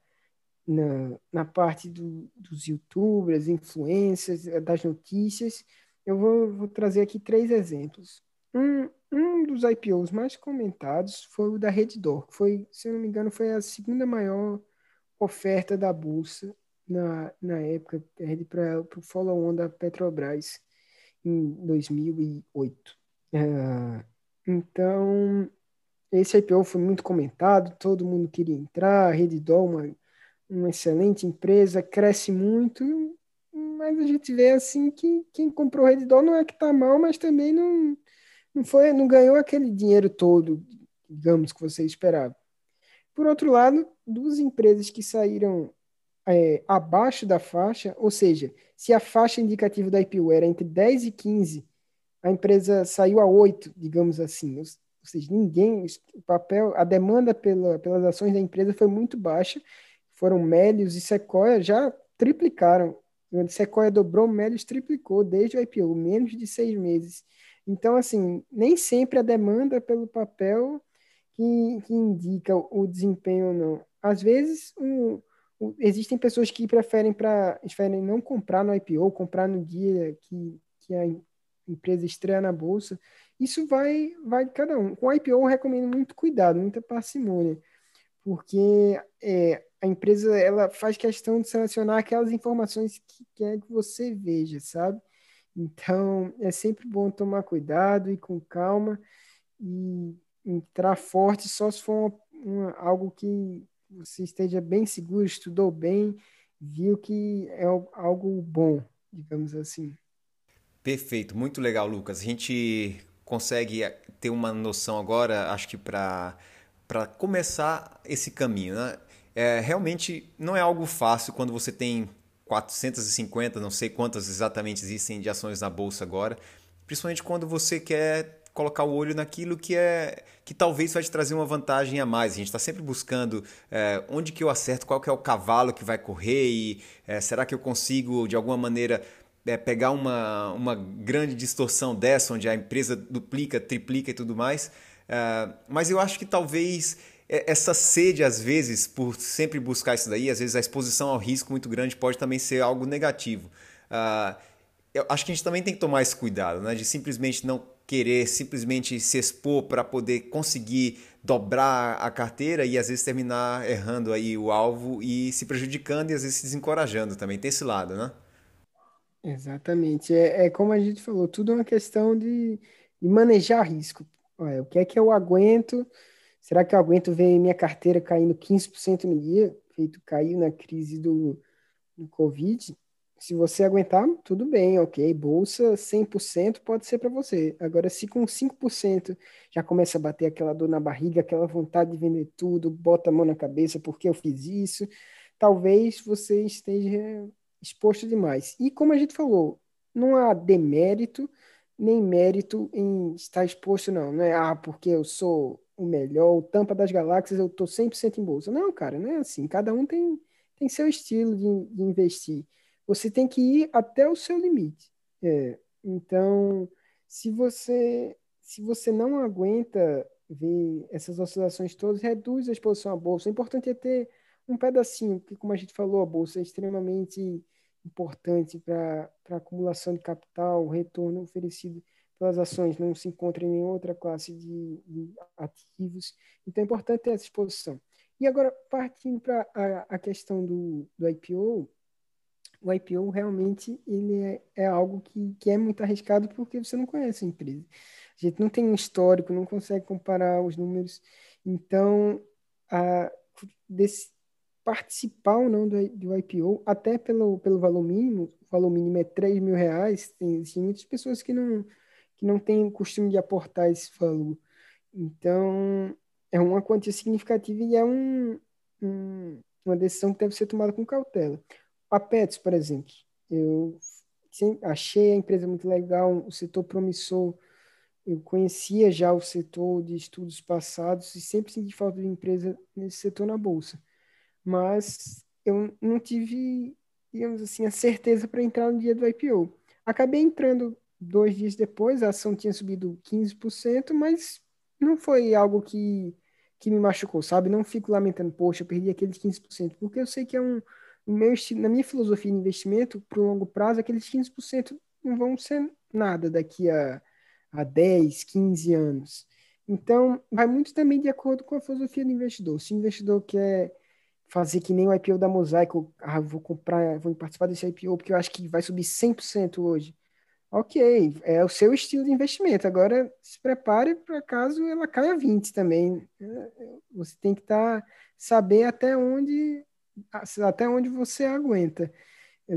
na, na parte do, dos youtubers, influencers, eh, das notícias, eu vou, vou trazer aqui três exemplos. Um, um dos IPOs mais comentados foi o da Reddor, que foi, se eu não me engano, foi a segunda maior oferta da bolsa na, na época, para o follow-on da Petrobras em 2008. Uh, então, esse IPO foi muito comentado, todo mundo queria entrar, a Reddor, uma uma excelente empresa, cresce muito, mas a gente vê assim que quem comprou o Reddor não é que está mal, mas também não, não foi, não ganhou aquele dinheiro todo, digamos, que você esperava. Por outro lado, duas empresas que saíram é, abaixo da faixa, ou seja, se a faixa indicativa da IPO era entre 10 e 15, a empresa saiu a 8, digamos assim. Ou seja, ninguém, o papel, a demanda pela, pelas ações da empresa foi muito baixa foram Melios e Sequoia já triplicaram. Sequoia dobrou, Melios triplicou desde o IPO, menos de seis meses. Então, assim, nem sempre a demanda pelo papel que, que indica o desempenho ou não. Às vezes, um, um, existem pessoas que preferem, pra, preferem não comprar no IPO, comprar no dia que, que a empresa estreia na bolsa. Isso vai, vai de cada um. Com o IPO, eu recomendo muito cuidado, muita parcimônia, porque é, a empresa ela faz questão de selecionar aquelas informações que quer que você veja, sabe? Então, é sempre bom tomar cuidado e com calma e entrar forte só se for uma, uma, algo que você esteja bem seguro, estudou bem, viu que é algo bom, digamos assim. Perfeito, muito legal, Lucas. A gente consegue ter uma noção agora, acho que para começar esse caminho, né? É, realmente não é algo fácil quando você tem 450, não sei quantas exatamente existem de ações na bolsa agora, principalmente quando você quer colocar o olho naquilo que é que talvez vai te trazer uma vantagem a mais. A gente está sempre buscando é, onde que eu acerto, qual que é o cavalo que vai correr e é, será que eu consigo de alguma maneira é, pegar uma, uma grande distorção dessa, onde a empresa duplica, triplica e tudo mais. É, mas eu acho que talvez essa sede, às vezes, por sempre buscar isso daí, às vezes a exposição ao risco muito grande pode também ser algo negativo. Uh, eu acho que a gente também tem que tomar esse cuidado, né? De simplesmente não querer simplesmente se expor para poder conseguir dobrar a carteira e às vezes terminar errando aí o alvo e se prejudicando e às vezes se desencorajando também. Tem esse lado, né? Exatamente. É, é como a gente falou, tudo é uma questão de, de manejar risco. Olha, o que é que eu aguento Será que eu aguento ver minha carteira caindo 15% no dia, feito caiu na crise do, do Covid? Se você aguentar, tudo bem, ok. Bolsa 100% pode ser para você. Agora, se com 5% já começa a bater aquela dor na barriga, aquela vontade de vender tudo, bota a mão na cabeça porque eu fiz isso, talvez você esteja exposto demais. E como a gente falou, não há demérito nem mérito em estar exposto, não. Não é, ah, porque eu sou o melhor, o tampa das galáxias, eu tô 100% em bolsa. Não, cara, não é assim. Cada um tem, tem seu estilo de, de investir. você tem que ir até o seu limite. É, então, se você se você não aguenta ver essas oscilações todas, reduz a exposição à bolsa. O importante é ter um pedacinho, porque como a gente falou, a bolsa é extremamente importante para a acumulação de capital, o retorno oferecido pelas ações não se encontra em nenhuma outra classe de, de ativos. Então é importante ter essa exposição. E agora, partindo para a, a, questão do, do IPO, o IPO realmente ele é, é algo que, que é muito arriscado porque você não conhece a empresa. A gente não tem um histórico, não consegue comparar os números. Então, a, desse, participar ou não do, do IPO, até pelo, pelo valor mínimo, o valor mínimo é 3 mil reais, tem, tem muitas pessoas que não, que não têm o costume de aportar esse valor. Então, é uma quantia significativa e é um, um, uma decisão que deve ser tomada com cautela. A Pets, por exemplo, eu achei a empresa muito legal, o setor promissor. Eu conhecia já o setor de estudos passados e sempre senti falta de empresa nesse setor na bolsa. Mas eu não tive, digamos assim, a certeza para entrar no dia do IPO. Acabei entrando dois dias depois, a ação tinha subido 15%, mas não foi algo que, que me machucou, sabe? Não fico lamentando, poxa, eu perdi aqueles 15%, porque eu sei que é um, meu na minha filosofia de investimento, para o longo prazo, aqueles 15% não vão ser nada daqui a, a 10, 15 anos. Então, vai muito também de acordo com a filosofia do investidor. Se o investidor quer fazer que nem o IPO da Mosaico, ah, vou comprar, vou participar desse IPO porque eu acho que vai subir 100% hoje. Ok, é o seu estilo de investimento. Agora, se prepare para caso ela caia 20 também. Você tem que estar tá, saber até onde até onde você aguenta.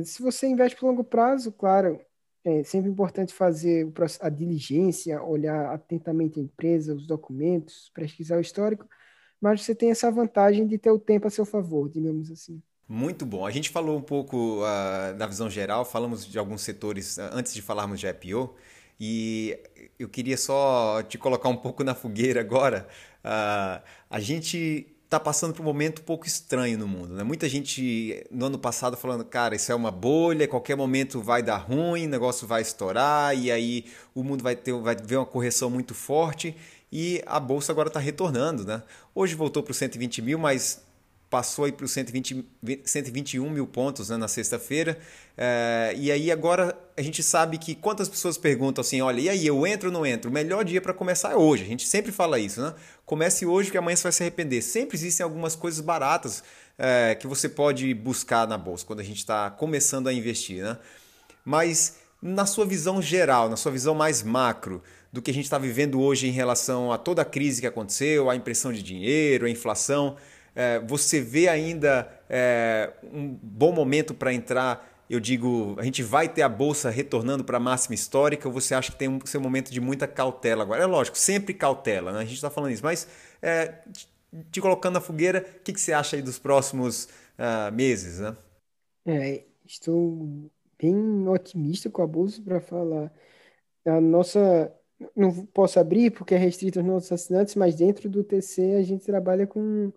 Se você investe por longo prazo, claro, é sempre importante fazer a diligência, olhar atentamente a empresa, os documentos, pesquisar o histórico, mas você tem essa vantagem de ter o tempo a seu favor, digamos assim. Muito bom. A gente falou um pouco uh, da visão geral, falamos de alguns setores uh, antes de falarmos de IPO, e eu queria só te colocar um pouco na fogueira agora. Uh, a gente está passando por um momento um pouco estranho no mundo. Né? Muita gente no ano passado falando, cara, isso é uma bolha, qualquer momento vai dar ruim, o negócio vai estourar, e aí o mundo vai ter vai ver uma correção muito forte e a bolsa agora está retornando. Né? Hoje voltou para os 120 mil, mas passou aí para os 120, 121 mil pontos né, na sexta-feira. É, e aí agora a gente sabe que quantas pessoas perguntam assim, olha, e aí, eu entro ou não entro? O melhor dia para começar é hoje. A gente sempre fala isso, né? Comece hoje que amanhã você vai se arrepender. Sempre existem algumas coisas baratas é, que você pode buscar na bolsa quando a gente está começando a investir, né? Mas na sua visão geral, na sua visão mais macro, do que a gente está vivendo hoje em relação a toda a crise que aconteceu, a impressão de dinheiro, a inflação, é, você vê ainda é, um bom momento para entrar? Eu digo, a gente vai ter a bolsa retornando para a máxima histórica ou você acha que tem um seu momento de muita cautela agora? É lógico, sempre cautela, né? a gente está falando isso, mas é, te colocando na fogueira, o que, que você acha aí dos próximos uh, meses? Né? É, estou bem otimista com a bolsa para falar. A nossa não posso abrir porque é restrito aos nossos assinantes, mas dentro do TC a gente trabalha com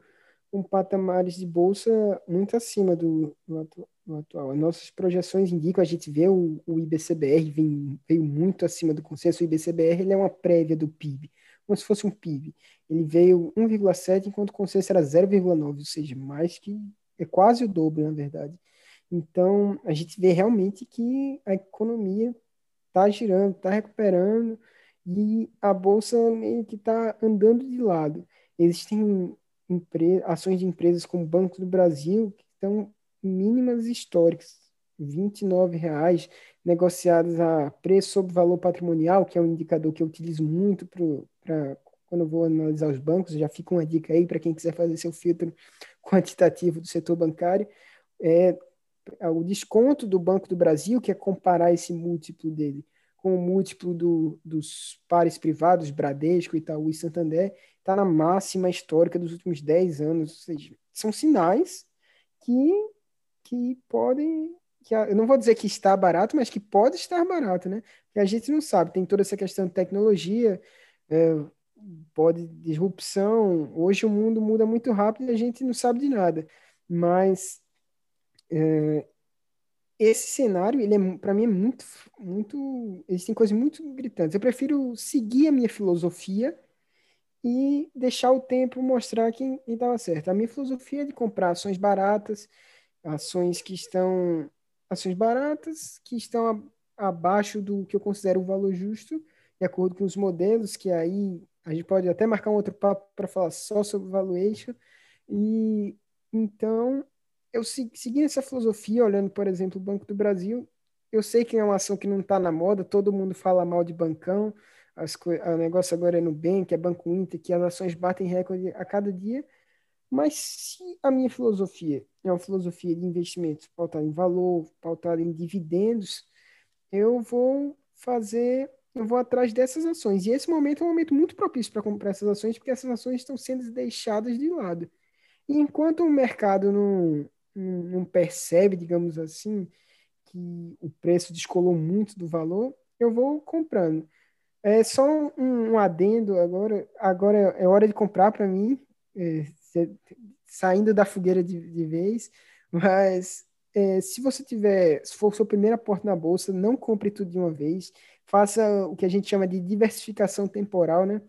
com patamares de bolsa muito acima do, do, atu, do, atual. As nossas projeções indicam, a gente vê o, o IBCBR vem, veio muito acima do consenso, o IBCBR ele é uma prévia do PIB, como se fosse um PIB. Ele veio 1,7, enquanto o consenso era 0,9, ou seja, mais que é quase o dobro, na verdade. Então, a gente vê realmente que a economia está girando, está recuperando, e a bolsa meio que está andando de lado. Existem ações de empresas como Banco do Brasil, que estão mínimas históricas, R$ 29,00, negociadas a preço sobre valor patrimonial, que é um indicador que eu utilizo muito para quando eu vou analisar os bancos, já fica uma dica aí para quem quiser fazer seu filtro quantitativo do setor bancário, é o desconto do Banco do Brasil, que é comparar esse múltiplo dele com o múltiplo do, dos pares privados, Bradesco, Itaú e Santander, está na máxima histórica dos últimos 10 anos. Ou seja, são sinais que, que podem. Que, eu não vou dizer que está barato, mas que pode estar barato, né? Porque a gente não sabe, tem toda essa questão de tecnologia, é, pode disrupção. Hoje o mundo muda muito rápido e a gente não sabe de nada. Mas é, esse cenário, ele é para mim é muito muito, existem coisas muito gritantes. Eu prefiro seguir a minha filosofia e deixar o tempo mostrar quem estava certo. A minha filosofia é de comprar ações baratas, ações que estão ações baratas que estão a, abaixo do que eu considero o valor justo, de acordo com os modelos, que aí a gente pode até marcar um outro papo para falar só sobre valuation. E então eu seguindo essa filosofia, olhando, por exemplo, o Banco do Brasil, eu sei que é uma ação que não está na moda, todo mundo fala mal de bancão, as, o negócio agora é Nubank, é Banco Inter, que as ações batem recorde a cada dia, mas se a minha filosofia é uma filosofia de investimentos pautada em valor, pautada em dividendos, eu vou fazer, eu vou atrás dessas ações. E esse momento é um momento muito propício para comprar essas ações, porque essas ações estão sendo deixadas de lado. E enquanto o mercado não, não percebe, digamos assim, que o preço descolou muito do valor, eu vou comprando. É só um, um adendo agora. Agora é hora de comprar para mim, é, saindo da fogueira de, de vez. Mas é, se você tiver, se for sua primeira porta na bolsa, não compre tudo de uma vez. Faça o que a gente chama de diversificação temporal, né?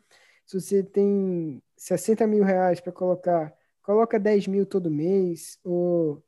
Se você tem 60 mil reais para colocar, coloca 10 mil todo mês, ou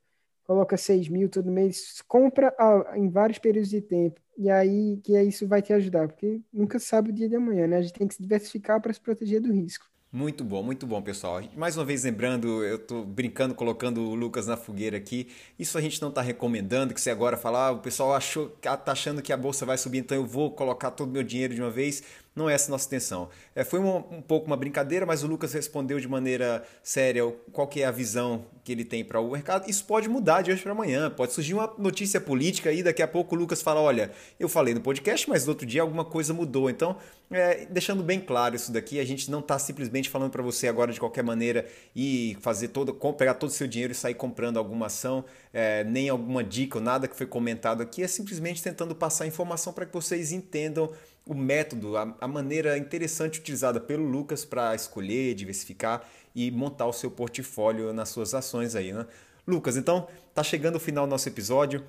coloca 6 mil todo mês, compra em vários períodos de tempo. E aí que isso vai te ajudar, porque nunca sabe o dia de amanhã, né? A gente tem que se diversificar para se proteger do risco. Muito bom, muito bom, pessoal. Mais uma vez lembrando, eu estou brincando, colocando o Lucas na fogueira aqui. Isso a gente não está recomendando, que você agora falar, ah, o pessoal achou, tá achando que a bolsa vai subir, então eu vou colocar todo o meu dinheiro de uma vez. Não é essa a nossa intenção. É, foi um, pouco uma brincadeira, mas o Lucas respondeu de maneira séria qual que é a visão que ele tem para o mercado. Isso pode mudar de hoje para amanhã. Pode surgir uma notícia política aí, daqui a pouco o Lucas fala, olha, eu falei no podcast, mas no outro dia alguma coisa mudou. Então, é, deixando bem claro isso daqui, a gente não está simplesmente falando para você agora de qualquer maneira e fazer todo, pegar todo o seu dinheiro e sair comprando alguma ação, é, nem alguma dica ou nada que foi comentado aqui. É simplesmente tentando passar informação para que vocês entendam o método, a, a maneira interessante utilizada pelo Lucas para escolher, diversificar e montar o seu portfólio nas suas ações aí, né? Lucas, então tá chegando o final do nosso episódio.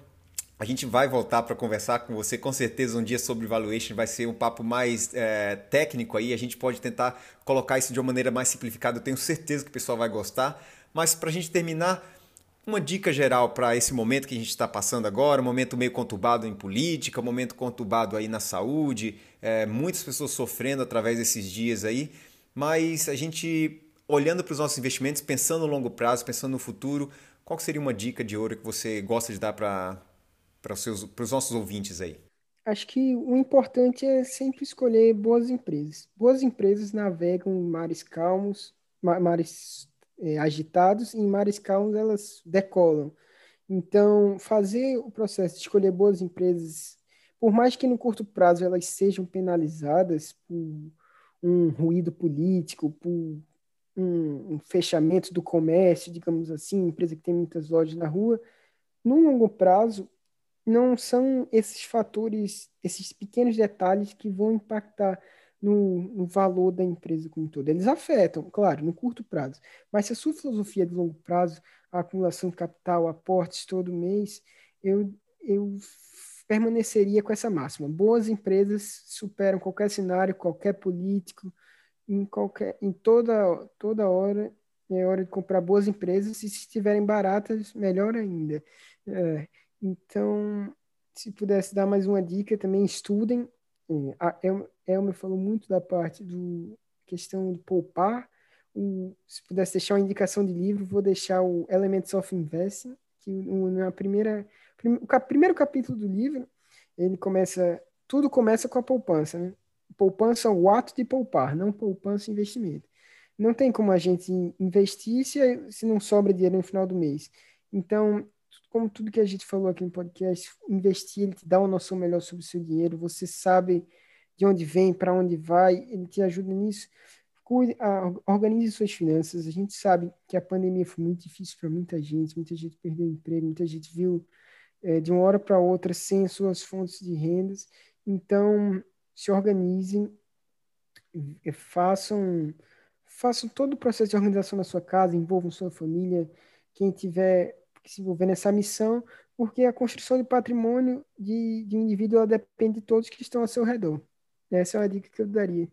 A gente vai voltar para conversar com você com certeza um dia sobre valuation, vai ser um papo mais é, técnico aí, a gente pode tentar colocar isso de uma maneira mais simplificada, eu tenho certeza que o pessoal vai gostar. Mas para a gente terminar, uma dica geral para esse momento que a gente está passando agora, um momento meio conturbado em política, um momento conturbado aí na saúde, é, muitas pessoas sofrendo através desses dias aí, mas a gente olhando para os nossos investimentos, pensando no longo prazo, pensando no futuro, qual seria uma dica de ouro que você gosta de dar para para os nossos ouvintes aí? Acho que o importante é sempre escolher boas empresas. Boas empresas navegam em mares calmos, mares é, agitados, e em mares calmos elas decolam. Então, fazer o processo de escolher boas empresas, por mais que no curto prazo elas sejam penalizadas por um ruído político, por um, fechamento do comércio, digamos assim, empresa que tem muitas lojas na rua, no longo prazo, não são esses fatores, esses pequenos detalhes que vão impactar no, no, valor da empresa como um todo. Eles afetam, claro, no curto prazo. Mas se a sua filosofia é de longo prazo, a acumulação de capital, aportes todo mês, eu, eu permaneceria com essa máxima. Boas empresas superam qualquer cenário, qualquer político, em, qualquer, em toda, toda hora é hora de comprar boas empresas e se estiverem baratas, melhor ainda. É, então, se pudesse dar mais uma dica, também estudem a Elmer falou muito da parte do questão de poupar. O, se pudesse deixar uma indicação de livro, vou deixar o Elements of Investing, que na primeira, o primeiro capítulo do livro, ele começa, tudo começa com a poupança, né? Poupança é o ato de poupar, não poupança investimento. Não tem como a gente investir se, se não sobra dinheiro no final do mês. Então, como tudo que a gente falou aqui no podcast, investir, ele te dá uma noção melhor sobre o seu dinheiro, você sabe de onde vem, para onde vai, ele te ajuda nisso. Cuide, organize suas finanças. A gente sabe que a pandemia foi muito difícil para muita gente, muita gente perdeu emprego, muita gente viu é, de uma hora para outra sem suas fontes de rendas. Então, se organizem, façam, façam todo o processo de organização na sua casa, envolvam sua família. Quem tiver se envolver nessa missão, porque a construção de patrimônio de, de um indivíduo depende de todos que estão ao seu redor. Essa é uma dica que eu daria.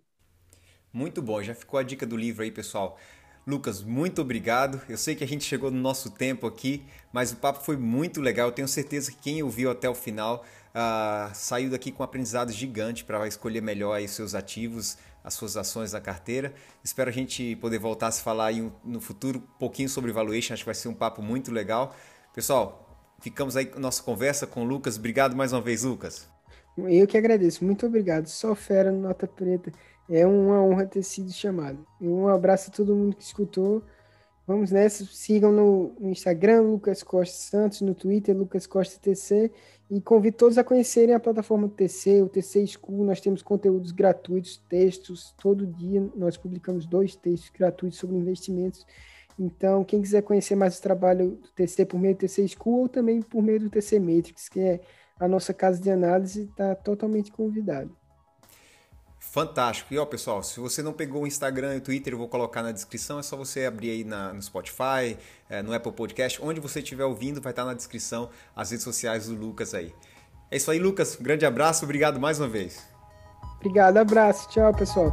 Muito bom, já ficou a dica do livro aí, pessoal. Lucas, muito obrigado. Eu sei que a gente chegou no nosso tempo aqui, mas o papo foi muito legal. Eu tenho certeza que quem ouviu até o final uh, saiu daqui com um aprendizado gigante para escolher melhor aí seus ativos, as suas ações na carteira. Espero a gente poder voltar a se falar aí no futuro um pouquinho sobre valuation. Acho que vai ser um papo muito legal. Pessoal, ficamos aí com nossa conversa com o Lucas. Obrigado mais uma vez, Lucas. Eu que agradeço. Muito obrigado. Só fera, nota preta. É uma honra ter sido chamado. Um abraço a todo mundo que escutou. Vamos nessa. Sigam no, Instagram, Lucas Costa Santos, no Twitter, Lucas Costa TC. E convido todos a conhecerem a plataforma do TC, o TC School. Nós temos conteúdos gratuitos, textos. Todo dia nós publicamos dois textos gratuitos sobre investimentos. Então, quem quiser conhecer mais o trabalho do TC por meio do TC School ou também por meio do TC Matrix, que é a nossa casa de análise, está totalmente convidado. Fantástico. E ó, pessoal, se você não pegou o Instagram e o Twitter, eu vou colocar na descrição. É só você abrir aí na, no Spotify, é, no Apple Podcast, onde você estiver ouvindo, vai estar na descrição as redes sociais do Lucas aí. É isso aí, Lucas. Um grande abraço. Obrigado mais uma vez. Obrigado, abraço. Tchau, pessoal.